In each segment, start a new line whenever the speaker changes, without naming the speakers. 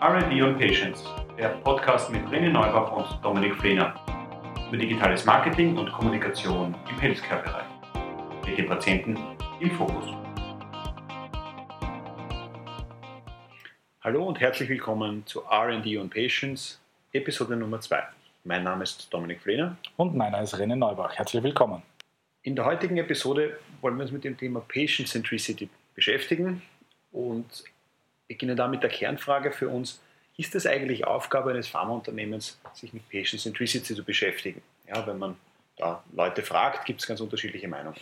RD und Patients, der Podcast mit René Neubach und Dominik Flehner über digitales Marketing und Kommunikation im Healthcare-Bereich. Mit dem Patienten im Fokus.
Hallo und herzlich willkommen zu RD und Patients, Episode Nummer 2. Mein Name ist Dominik Flehner.
Und meiner ist René Neubach. Herzlich willkommen.
In der heutigen Episode wollen wir uns mit dem Thema Patient Centricity beschäftigen und beginne da mit der Kernfrage für uns, ist es eigentlich Aufgabe eines Pharmaunternehmens, sich mit Patient Centricity zu beschäftigen? Ja, wenn man da Leute fragt, gibt es ganz unterschiedliche Meinungen.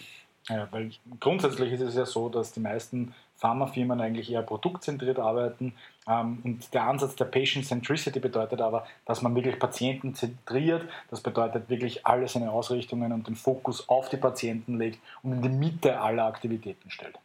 Ja, weil grundsätzlich ist es ja so, dass die meisten Pharmafirmen eigentlich eher produktzentriert arbeiten. Ähm, und der Ansatz der Patient Centricity bedeutet aber, dass man wirklich Patienten zentriert. Das bedeutet wirklich alle seine Ausrichtungen und den Fokus auf die Patienten legt und in die Mitte aller Aktivitäten stellt.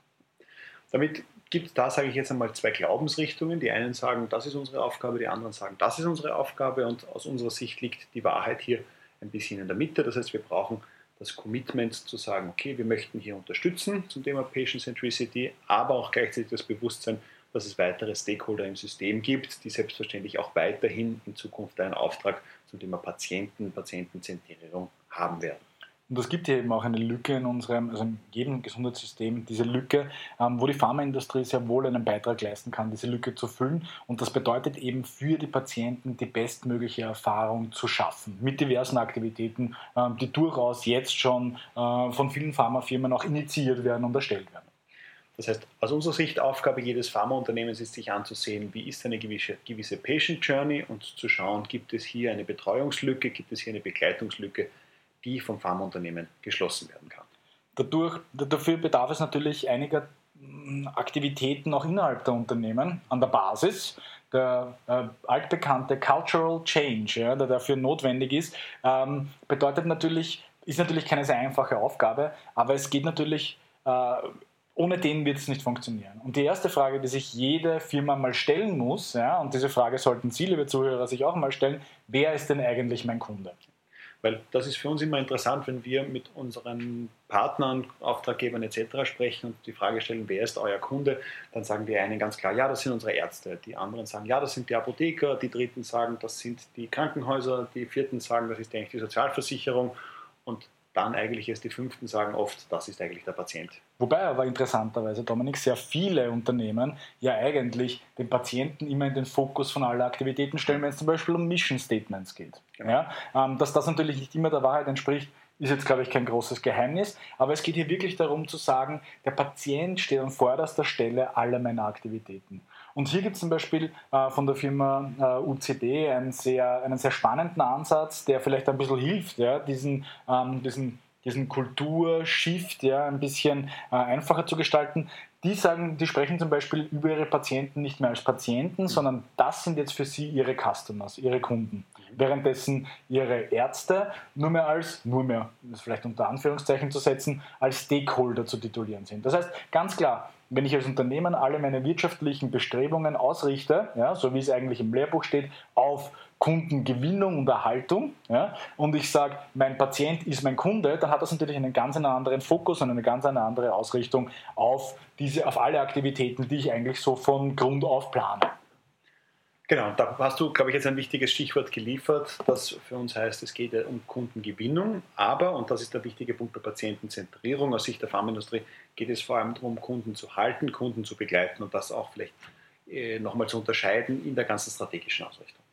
Damit gibt da, sage ich jetzt einmal, zwei Glaubensrichtungen. Die einen sagen, das ist unsere Aufgabe, die anderen sagen, das ist unsere Aufgabe. Und aus unserer Sicht liegt die Wahrheit hier ein bisschen in der Mitte. Das heißt, wir brauchen das Commitment zu sagen, okay, wir möchten hier unterstützen zum Thema Patient Centricity, aber auch gleichzeitig das Bewusstsein, dass es weitere Stakeholder im System gibt, die selbstverständlich auch weiterhin in Zukunft einen Auftrag zum Thema Patienten, Patientenzentrierung haben werden.
Und es gibt hier eben auch eine Lücke in unserem, also in jedem Gesundheitssystem, diese Lücke, ähm, wo die Pharmaindustrie sehr wohl einen Beitrag leisten kann, diese Lücke zu füllen. Und das bedeutet eben für die Patienten die bestmögliche Erfahrung zu schaffen mit diversen Aktivitäten, ähm, die durchaus jetzt schon äh, von vielen Pharmafirmen auch initiiert werden und erstellt werden.
Das heißt, aus unserer Sicht Aufgabe jedes Pharmaunternehmens ist sich anzusehen, wie ist eine gewisse, gewisse Patient Journey und zu schauen, gibt es hier eine Betreuungslücke, gibt es hier eine Begleitungslücke, die vom Pharmaunternehmen geschlossen werden kann.
Dadurch, dafür bedarf es natürlich einiger hm, Aktivitäten auch innerhalb der Unternehmen an der Basis. Der äh, altbekannte Cultural Change, ja, der dafür notwendig ist, ähm, bedeutet natürlich, ist natürlich keine sehr einfache Aufgabe, aber es geht natürlich, äh, ohne den wird es nicht funktionieren. Und die erste Frage, die sich jede Firma mal stellen muss, ja, und diese Frage sollten Sie, liebe Zuhörer, sich auch mal stellen, wer ist denn eigentlich mein Kunde?
Weil das ist für uns immer interessant, wenn wir mit unseren Partnern, Auftraggebern etc. sprechen und die Frage stellen, wer ist euer Kunde, dann sagen die einen ganz klar, ja, das sind unsere Ärzte. Die anderen sagen, ja, das sind die Apotheker. Die dritten sagen, das sind die Krankenhäuser. Die vierten sagen, das ist eigentlich die Sozialversicherung. Und dann eigentlich erst die Fünften sagen oft, das ist eigentlich der Patient.
Wobei aber interessanterweise, Dominik, sehr viele Unternehmen ja eigentlich den Patienten immer in den Fokus von aller Aktivitäten stellen, wenn es zum Beispiel um Mission Statements geht. Genau. Ja, ähm, dass das natürlich nicht immer der Wahrheit entspricht, ist jetzt, glaube ich, kein großes Geheimnis. Aber es geht hier wirklich darum zu sagen, der Patient steht an vorderster Stelle aller meiner Aktivitäten. Und hier gibt es zum Beispiel äh, von der Firma äh, UCD einen sehr, einen sehr spannenden Ansatz, der vielleicht ein bisschen hilft, ja, diesen, ähm, diesen, diesen Kulturshift ja, ein bisschen äh, einfacher zu gestalten. Die sagen, die sprechen zum Beispiel über ihre Patienten nicht mehr als Patienten, sondern das sind jetzt für sie ihre Customers, ihre Kunden. Währenddessen ihre Ärzte nur mehr als, nur mehr, das vielleicht unter Anführungszeichen zu setzen, als Stakeholder zu titulieren sind. Das heißt, ganz klar, wenn ich als Unternehmen alle meine wirtschaftlichen Bestrebungen ausrichte, ja, so wie es eigentlich im Lehrbuch steht, auf Kundengewinnung und Erhaltung, ja, und ich sage, mein Patient ist mein Kunde, dann hat das natürlich einen ganz anderen Fokus und eine ganz andere Ausrichtung auf, diese, auf alle Aktivitäten, die ich eigentlich so von Grund auf plane.
Genau, da hast du, glaube ich, jetzt ein wichtiges Stichwort geliefert, das für uns heißt, es geht um Kundengewinnung, aber, und das ist der wichtige Punkt der Patientenzentrierung aus Sicht der Pharmaindustrie, geht es vor allem darum, Kunden zu halten, Kunden zu begleiten und das auch vielleicht äh, nochmal zu unterscheiden in der ganzen strategischen Ausrichtung.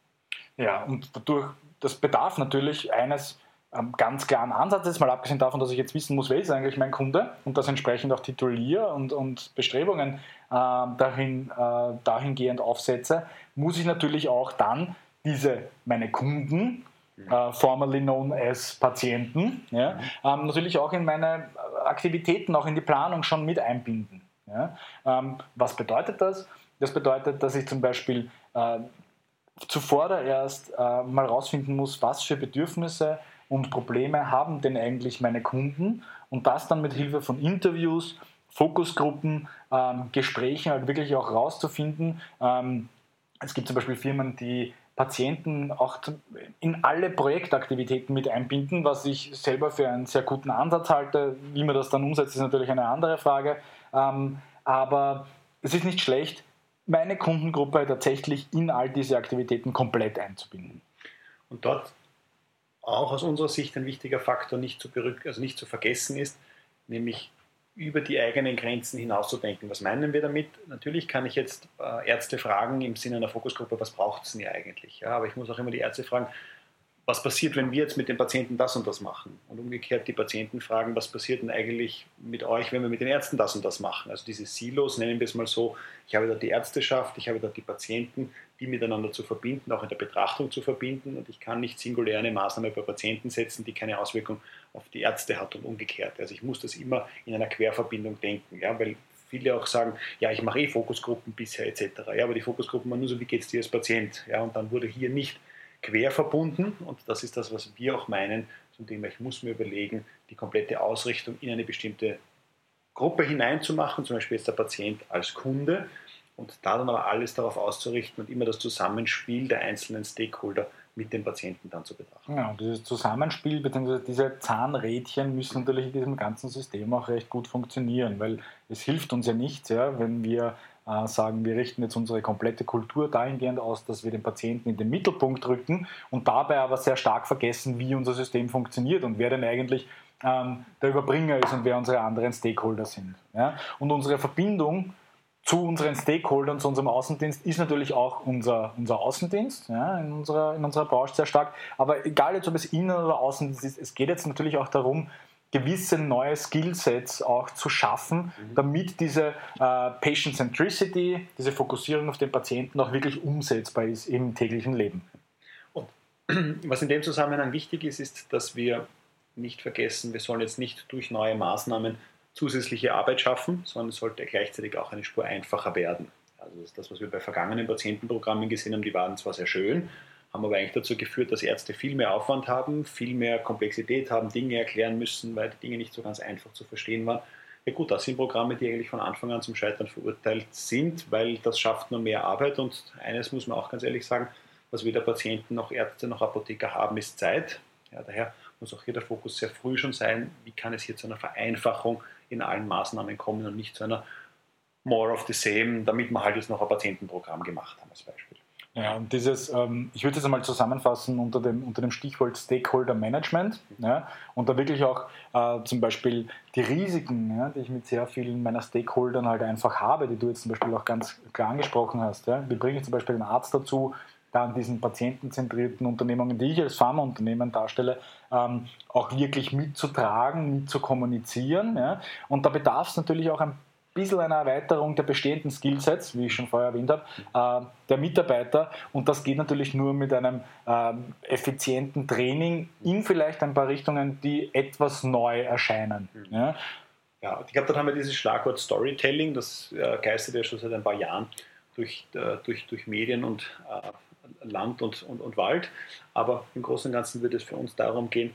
Ja, und dadurch, das bedarf natürlich eines ähm, ganz klaren Ansatzes, mal abgesehen davon, dass ich jetzt wissen muss, wer ist eigentlich mein Kunde und das entsprechend auch tituliere und, und Bestrebungen dahin, äh, dahingehend aufsetze, muss ich natürlich auch dann diese, meine Kunden, Uh, formerly known as Patienten, ja, mhm. ähm, natürlich auch in meine Aktivitäten, auch in die Planung schon mit einbinden. Ja. Ähm, was bedeutet das? Das bedeutet, dass ich zum Beispiel äh, zuvor erst äh, mal herausfinden muss, was für Bedürfnisse und Probleme haben denn eigentlich meine Kunden und das dann mit Hilfe von Interviews, Fokusgruppen, ähm, Gesprächen halt wirklich auch herauszufinden. Ähm, es gibt zum Beispiel Firmen, die Patienten auch in alle Projektaktivitäten mit einbinden, was ich selber für einen sehr guten Ansatz halte. Wie man das dann umsetzt, ist natürlich eine andere Frage. Ähm, aber es ist nicht schlecht, meine Kundengruppe tatsächlich in all diese Aktivitäten komplett einzubinden.
Und dort auch aus unserer Sicht ein wichtiger Faktor nicht zu, also nicht zu vergessen ist, nämlich über die eigenen Grenzen hinauszudenken. Was meinen wir damit? Natürlich kann ich jetzt äh, Ärzte fragen im Sinne einer Fokusgruppe, was braucht es denn eigentlich? Ja, aber ich muss auch immer die Ärzte fragen, was passiert, wenn wir jetzt mit den Patienten das und das machen? Und umgekehrt die Patienten fragen, was passiert denn eigentlich mit euch, wenn wir mit den Ärzten das und das machen? Also diese Silos, nennen wir es mal so, ich habe dort die Ärzteschaft, ich habe dort die Patienten, die miteinander zu verbinden, auch in der Betrachtung zu verbinden. Und ich kann nicht singulär eine Maßnahme bei Patienten setzen, die keine Auswirkung auf die Ärzte hat und umgekehrt. Also ich muss das immer in einer Querverbindung denken, ja, weil viele auch sagen, ja, ich mache eh Fokusgruppen bisher etc. Ja, aber die Fokusgruppen waren nur so, wie geht es dir als Patient? Ja, und dann wurde hier nicht quer verbunden und das ist das, was wir auch meinen, zum Thema, ich muss mir überlegen, die komplette Ausrichtung in eine bestimmte Gruppe hineinzumachen, zum Beispiel jetzt der Patient als Kunde und da dann aber alles darauf auszurichten und immer das Zusammenspiel der einzelnen Stakeholder mit dem Patienten dann zu betrachten.
Ja, dieses Zusammenspiel bzw. diese Zahnrädchen müssen natürlich in diesem ganzen System auch recht gut funktionieren, weil es hilft uns ja nichts, ja, wenn wir sagen, wir richten jetzt unsere komplette Kultur dahingehend aus, dass wir den Patienten in den Mittelpunkt rücken und dabei aber sehr stark vergessen, wie unser System funktioniert und wer denn eigentlich ähm, der Überbringer ist und wer unsere anderen Stakeholder sind. Ja? Und unsere Verbindung zu unseren Stakeholdern, zu unserem Außendienst ist natürlich auch unser, unser Außendienst ja, in, unserer, in unserer Branche sehr stark. Aber egal jetzt, ob es Innen- oder Außendienst ist, es geht jetzt natürlich auch darum, gewisse neue Skillsets auch zu schaffen, mhm. damit diese äh, Patient Centricity, diese Fokussierung auf den Patienten auch wirklich umsetzbar ist im täglichen Leben.
Und was in dem Zusammenhang wichtig ist, ist, dass wir nicht vergessen, wir sollen jetzt nicht durch neue Maßnahmen zusätzliche Arbeit schaffen, sondern es sollte gleichzeitig auch eine Spur einfacher werden. Also das, das was wir bei vergangenen Patientenprogrammen gesehen haben, die waren zwar sehr schön, haben aber eigentlich dazu geführt, dass Ärzte viel mehr Aufwand haben, viel mehr Komplexität haben, Dinge erklären müssen, weil die Dinge nicht so ganz einfach zu verstehen waren. Ja gut, das sind Programme, die eigentlich von Anfang an zum Scheitern verurteilt sind, weil das schafft nur mehr Arbeit und eines muss man auch ganz ehrlich sagen, was weder Patienten noch Ärzte noch Apotheker haben, ist Zeit. Ja, daher muss auch hier der Fokus sehr früh schon sein, wie kann es hier zu einer Vereinfachung in allen Maßnahmen kommen und nicht zu einer more of the same, damit wir halt jetzt noch ein Patientenprogramm gemacht haben als Beispiel.
Ja, und dieses, ähm, ich würde es einmal zusammenfassen unter dem, unter dem Stichwort Stakeholder Management ja, und da wirklich auch äh, zum Beispiel die Risiken, ja, die ich mit sehr vielen meiner Stakeholdern halt einfach habe, die du jetzt zum Beispiel auch ganz klar angesprochen hast. Ja. Wie bringe ich zum Beispiel einen Arzt dazu, da an diesen patientenzentrierten Unternehmungen, die ich als Pharmaunternehmen darstelle, ähm, auch wirklich mitzutragen, mitzukommunizieren. Ja. Und da bedarf es natürlich auch ein bisschen einer Erweiterung der bestehenden Skillsets, wie ich schon vorher erwähnt habe, äh, der Mitarbeiter. Und das geht natürlich nur mit einem äh, effizienten Training in vielleicht ein paar Richtungen, die etwas neu erscheinen.
Mhm. Ja. Ja, ich glaube, dann haben wir dieses Schlagwort Storytelling, das äh, geistert ja schon seit ein paar Jahren durch, äh, durch, durch Medien und Land und, und, und Wald. Aber im Großen und Ganzen wird es für uns darum gehen,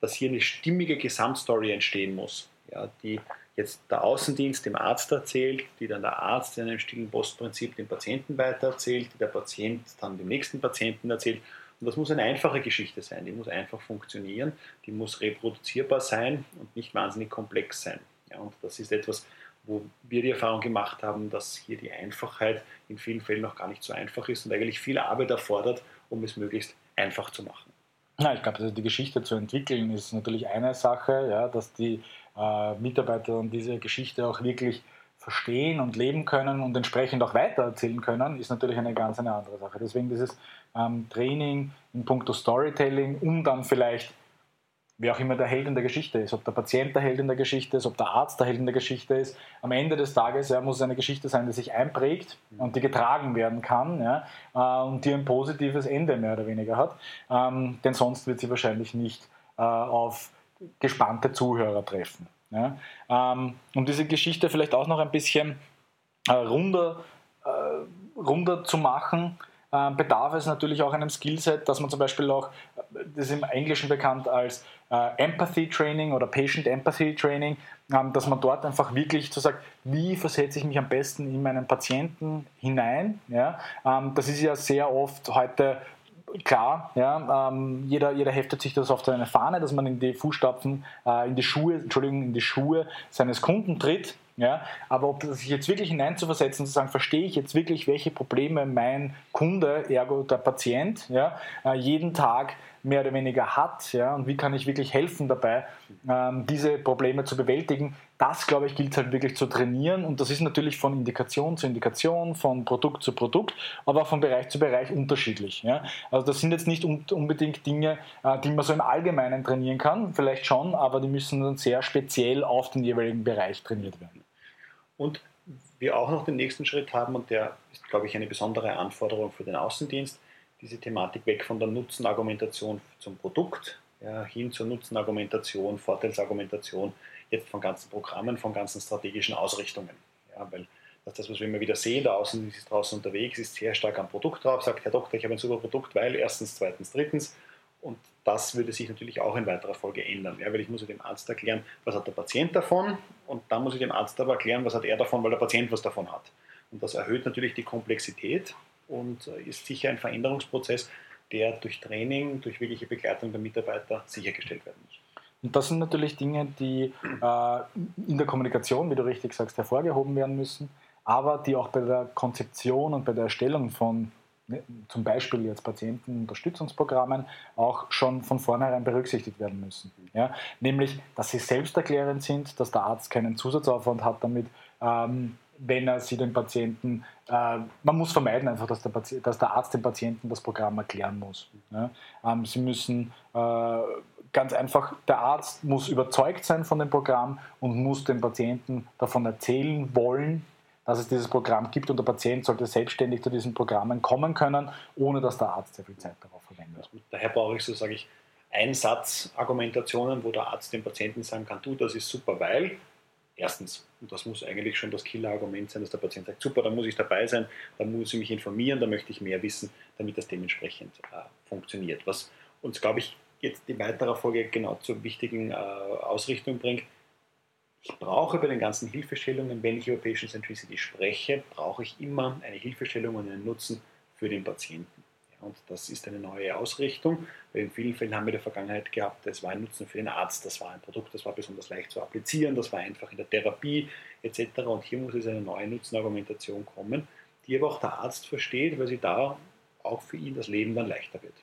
dass hier eine stimmige Gesamtstory entstehen muss, ja, die jetzt der Außendienst dem Arzt erzählt, die dann der Arzt in einem stillen Postprinzip dem Patienten weitererzählt, die der Patient dann dem nächsten Patienten erzählt. Und das muss eine einfache Geschichte sein, die muss einfach funktionieren, die muss reproduzierbar sein und nicht wahnsinnig komplex sein. Ja, und das ist etwas, wo wir die Erfahrung gemacht haben, dass hier die Einfachheit in vielen Fällen noch gar nicht so einfach ist und eigentlich viel Arbeit erfordert, um es möglichst einfach zu machen.
Ja, ich glaube, also die Geschichte zu entwickeln ist natürlich eine Sache, ja, dass die äh, Mitarbeiter diese Geschichte auch wirklich verstehen und leben können und entsprechend auch weitererzählen können, ist natürlich eine ganz eine andere Sache. Deswegen dieses ähm, Training in puncto Storytelling, um dann vielleicht, wer auch immer der Held in der Geschichte ist, ob der Patient der Held in der Geschichte ist, ob der Arzt der Held in der Geschichte ist, am Ende des Tages ja, muss es eine Geschichte sein, die sich einprägt und die getragen werden kann ja, äh, und die ein positives Ende mehr oder weniger hat. Ähm, denn sonst wird sie wahrscheinlich nicht äh, auf gespannte Zuhörer treffen. Ja? Ähm, um diese Geschichte vielleicht auch noch ein bisschen äh, runder, äh, runder zu machen, bedarf es natürlich auch einem Skillset, dass man zum Beispiel auch, das ist im Englischen bekannt als äh, Empathy Training oder Patient Empathy Training, ähm, dass man dort einfach wirklich so sagt, wie versetze ich mich am besten in meinen Patienten hinein. Ähm, das ist ja sehr oft heute klar, ähm, jeder, jeder heftet sich das auf seine Fahne, dass man in die Fußstapfen, äh, in die Schuhe, Entschuldigung, in die Schuhe seines Kunden tritt. Ja? Aber ob sich jetzt wirklich hineinzuversetzen zu sagen, verstehe ich jetzt wirklich, welche Probleme mein Kunde, ergo der Patient, ja, äh, jeden Tag mehr oder weniger hat ja, und wie kann ich wirklich helfen dabei, ähm, diese Probleme zu bewältigen, das, glaube ich, gilt halt wirklich zu trainieren und das ist natürlich von Indikation zu Indikation, von Produkt zu Produkt, aber auch von Bereich zu Bereich unterschiedlich. Ja. Also das sind jetzt nicht unbedingt Dinge, äh, die man so im Allgemeinen trainieren kann, vielleicht schon, aber die müssen dann sehr speziell auf den jeweiligen Bereich trainiert werden.
Und wir auch noch den nächsten Schritt haben und der ist, glaube ich, eine besondere Anforderung für den Außendienst, diese Thematik weg von der Nutzenargumentation zum Produkt ja, hin zur Nutzenargumentation, Vorteilsargumentation, jetzt von ganzen Programmen, von ganzen strategischen Ausrichtungen. Ja, weil das, das, was wir immer wieder sehen, der Außendienst ist draußen unterwegs, ist sehr stark am Produkt drauf, sagt, Herr Doktor, ich habe ein super Produkt, weil erstens, zweitens, drittens. Und das würde sich natürlich auch in weiterer Folge ändern, ja, weil ich muss ja dem Arzt erklären, was hat der Patient davon und dann muss ich dem Arzt aber erklären, was hat er davon, weil der Patient was davon hat. Und das erhöht natürlich die Komplexität und äh, ist sicher ein Veränderungsprozess, der durch Training, durch wirkliche Begleitung der Mitarbeiter sichergestellt werden muss.
Und das sind natürlich Dinge, die äh, in der Kommunikation, wie du richtig sagst, hervorgehoben werden müssen, aber die auch bei der Konzeption und bei der Erstellung von zum Beispiel jetzt Patientenunterstützungsprogrammen auch schon von vornherein berücksichtigt werden müssen. Ja? Nämlich, dass sie selbsterklärend sind, dass der Arzt keinen Zusatzaufwand hat damit, ähm, wenn er sie den Patienten, äh, man muss vermeiden einfach, dass der, dass der, Arzt dem Patienten das Programm erklären muss. Ja? Ähm, sie müssen äh, ganz einfach, der Arzt muss überzeugt sein von dem Programm und muss dem Patienten davon erzählen wollen, dass es dieses Programm gibt und der Patient sollte selbstständig zu diesen Programmen kommen können, ohne dass der Arzt sehr viel Zeit darauf verwendet.
Daher brauche ich so, sage ich, Einsatzargumentationen, wo der Arzt dem Patienten sagen kann, du, das ist super, weil Erstens, und das muss eigentlich schon das Killerargument sein, dass der Patient sagt, super, da muss ich dabei sein, da muss ich mich informieren, da möchte ich mehr wissen, damit das dementsprechend äh, funktioniert. Was uns, glaube ich, jetzt in weiterer Folge genau zur wichtigen äh, Ausrichtung bringt. Ich brauche bei den ganzen Hilfestellungen, wenn ich über Patient Centricity spreche, brauche ich immer eine Hilfestellung und einen Nutzen für den Patienten. Und das ist eine neue Ausrichtung, weil in vielen Fällen haben wir in der Vergangenheit gehabt, es war ein Nutzen für den Arzt, das war ein Produkt, das war besonders leicht zu applizieren, das war einfach in der Therapie etc. Und hier muss es eine neue Nutzenargumentation kommen, die aber auch der Arzt versteht, weil sie da auch für ihn das Leben dann leichter wird.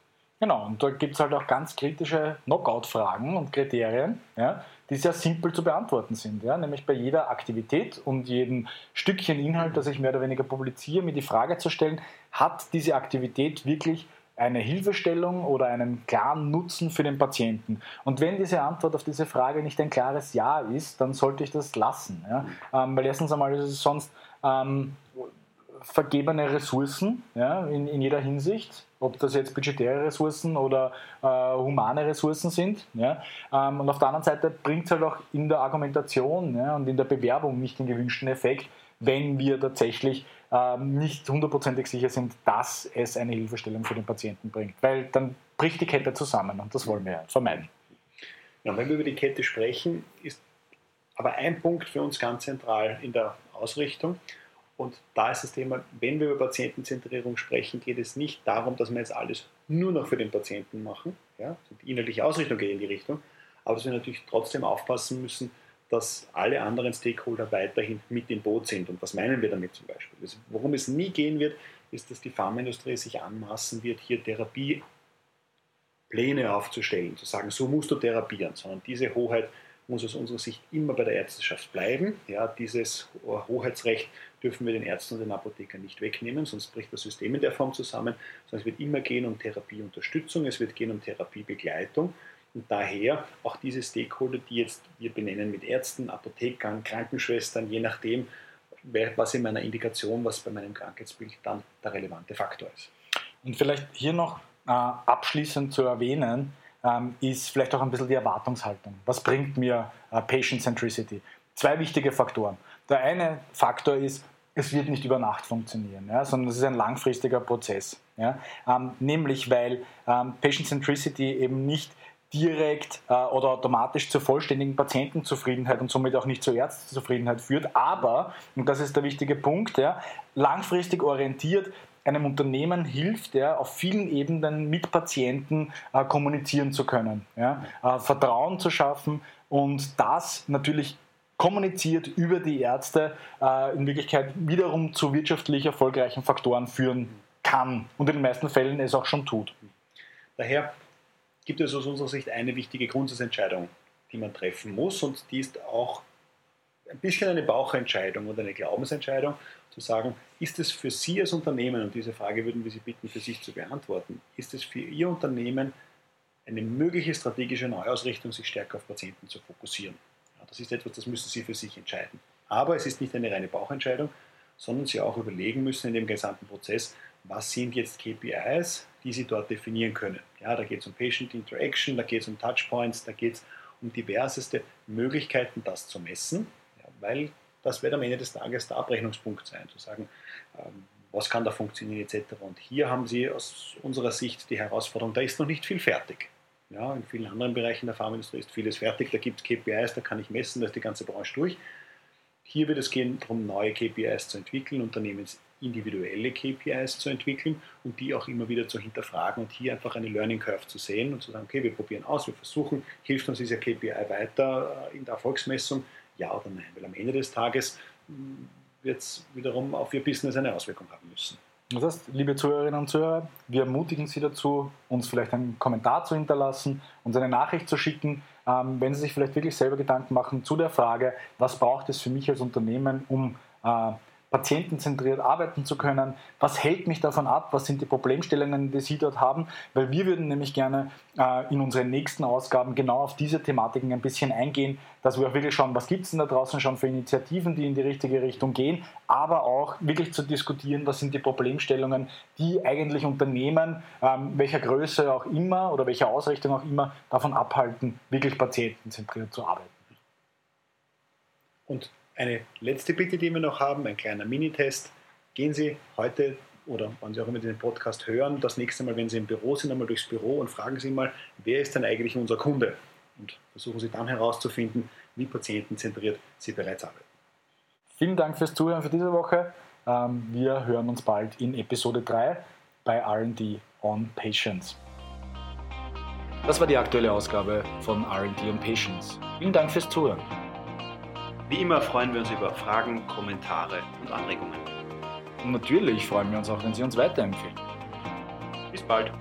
Genau, und da gibt es halt auch ganz kritische Knockout-Fragen und Kriterien, ja, die sehr simpel zu beantworten sind. Ja, nämlich bei jeder Aktivität und jedem Stückchen Inhalt, das ich mehr oder weniger publiziere, mir die Frage zu stellen, hat diese Aktivität wirklich eine Hilfestellung oder einen klaren Nutzen für den Patienten? Und wenn diese Antwort auf diese Frage nicht ein klares Ja ist, dann sollte ich das lassen. Ja? Ähm, weil erstens einmal ist es sonst ähm, vergebene Ressourcen ja, in, in jeder Hinsicht, ob das jetzt budgetäre Ressourcen oder äh, humane Ressourcen sind. Ja. Ähm, und auf der anderen Seite bringt es halt auch in der Argumentation ja, und in der Bewerbung nicht den gewünschten Effekt, wenn wir tatsächlich ähm, nicht hundertprozentig sicher sind, dass es eine Hilfestellung für den Patienten bringt. Weil dann bricht die Kette zusammen und das wollen wir vermeiden.
Ja, wenn wir über die Kette sprechen, ist aber ein Punkt für uns ganz zentral in der Ausrichtung und da ist das Thema, wenn wir über Patientenzentrierung sprechen, geht es nicht darum, dass wir jetzt alles nur noch für den Patienten machen. Ja? Die inhaltliche Ausrichtung geht in die Richtung. Aber dass wir natürlich trotzdem aufpassen müssen, dass alle anderen Stakeholder weiterhin mit im Boot sind. Und was meinen wir damit zum Beispiel? Also worum es nie gehen wird, ist, dass die Pharmaindustrie sich anmaßen wird, hier Therapiepläne aufzustellen, zu sagen, so musst du therapieren, sondern diese Hoheit muss aus unserer Sicht immer bei der Ärzteschaft bleiben. Ja, dieses Hoheitsrecht dürfen wir den Ärzten und den Apothekern nicht wegnehmen, sonst bricht das System in der Form zusammen, sondern es wird immer gehen um Therapieunterstützung, es wird gehen um Therapiebegleitung. Und daher auch diese Stakeholder, die jetzt wir benennen mit Ärzten, Apothekern, Krankenschwestern, je nachdem, was in meiner Indikation, was bei meinem Krankheitsbild dann der relevante Faktor ist.
Und vielleicht hier noch äh, abschließend zu erwähnen, ähm, ist vielleicht auch ein bisschen die Erwartungshaltung. Was bringt mir äh, Patient Centricity? Zwei wichtige Faktoren. Der eine Faktor ist, es wird nicht über Nacht funktionieren, ja, sondern es ist ein langfristiger Prozess. Ja, ähm, nämlich weil ähm, Patient Centricity eben nicht direkt äh, oder automatisch zur vollständigen Patientenzufriedenheit und somit auch nicht zur Ärztezufriedenheit führt, aber, und das ist der wichtige Punkt, ja, langfristig orientiert einem Unternehmen hilft, ja, auf vielen Ebenen mit Patienten äh, kommunizieren zu können, ja, äh, Vertrauen zu schaffen und das natürlich kommuniziert über die Ärzte äh, in Wirklichkeit wiederum zu wirtschaftlich erfolgreichen Faktoren führen kann und in den meisten Fällen es auch schon tut.
Daher gibt es aus unserer Sicht eine wichtige Grundsatzentscheidung, die man treffen muss und die ist auch ein bisschen eine Bauchentscheidung oder eine Glaubensentscheidung, zu sagen, ist es für Sie als Unternehmen, und diese Frage würden wir Sie bitten, für sich zu beantworten, ist es für Ihr Unternehmen eine mögliche strategische Neuausrichtung, sich stärker auf Patienten zu fokussieren? Das ist etwas, das müssen Sie für sich entscheiden. Aber es ist nicht eine reine Bauchentscheidung, sondern Sie auch überlegen müssen in dem gesamten Prozess, was sind jetzt KPIs, die Sie dort definieren können. Ja, da geht es um Patient Interaction, da geht es um Touchpoints, da geht es um diverseste Möglichkeiten, das zu messen, ja, weil das wird am Ende des Tages der Abrechnungspunkt sein, zu sagen, ähm, was kann da funktionieren etc. Und hier haben Sie aus unserer Sicht die Herausforderung, da ist noch nicht viel fertig. Ja, in vielen anderen Bereichen der Pharmaindustrie ist vieles fertig, da gibt es KPIs, da kann ich messen, da ist die ganze Branche durch. Hier wird es gehen darum, neue KPIs zu entwickeln, unternehmensindividuelle KPIs zu entwickeln und die auch immer wieder zu hinterfragen und hier einfach eine Learning Curve zu sehen und zu sagen, okay, wir probieren aus, wir versuchen, hilft uns dieser KPI weiter äh, in der Erfolgsmessung, ja oder nein? Weil am Ende des Tages hm, wird es wiederum auf Ihr Business eine Auswirkung haben müssen.
Das heißt, liebe Zuhörerinnen und Zuhörer, wir ermutigen Sie dazu, uns vielleicht einen Kommentar zu hinterlassen, uns eine Nachricht zu schicken, ähm, wenn Sie sich vielleicht wirklich selber Gedanken machen zu der Frage, was braucht es für mich als Unternehmen, um äh, patientenzentriert arbeiten zu können. Was hält mich davon ab? Was sind die Problemstellungen, die Sie dort haben? Weil wir würden nämlich gerne äh, in unseren nächsten Ausgaben genau auf diese Thematiken ein bisschen eingehen, dass wir auch wirklich schauen, was gibt es denn da draußen schon für Initiativen, die in die richtige Richtung gehen, aber auch wirklich zu diskutieren, was sind die Problemstellungen, die eigentlich Unternehmen, ähm, welcher Größe auch immer oder welcher Ausrichtung auch immer, davon abhalten, wirklich patientenzentriert zu arbeiten.
Und eine letzte Bitte, die wir noch haben, ein kleiner Minitest. Gehen Sie heute oder wann Sie auch immer den Podcast hören, das nächste Mal, wenn Sie im Büro sind, einmal durchs Büro und fragen Sie mal, wer ist denn eigentlich unser Kunde? Und versuchen Sie dann herauszufinden, wie patientenzentriert Sie bereits arbeiten.
Vielen Dank fürs Zuhören für diese Woche. Ähm, wir hören uns bald in Episode 3 bei RD on Patients. Das war die aktuelle Ausgabe von RD on Patients. Vielen Dank fürs Zuhören.
Wie immer freuen wir uns über Fragen, Kommentare und Anregungen.
Und natürlich freuen wir uns auch, wenn Sie uns weiterempfehlen.
Bis bald.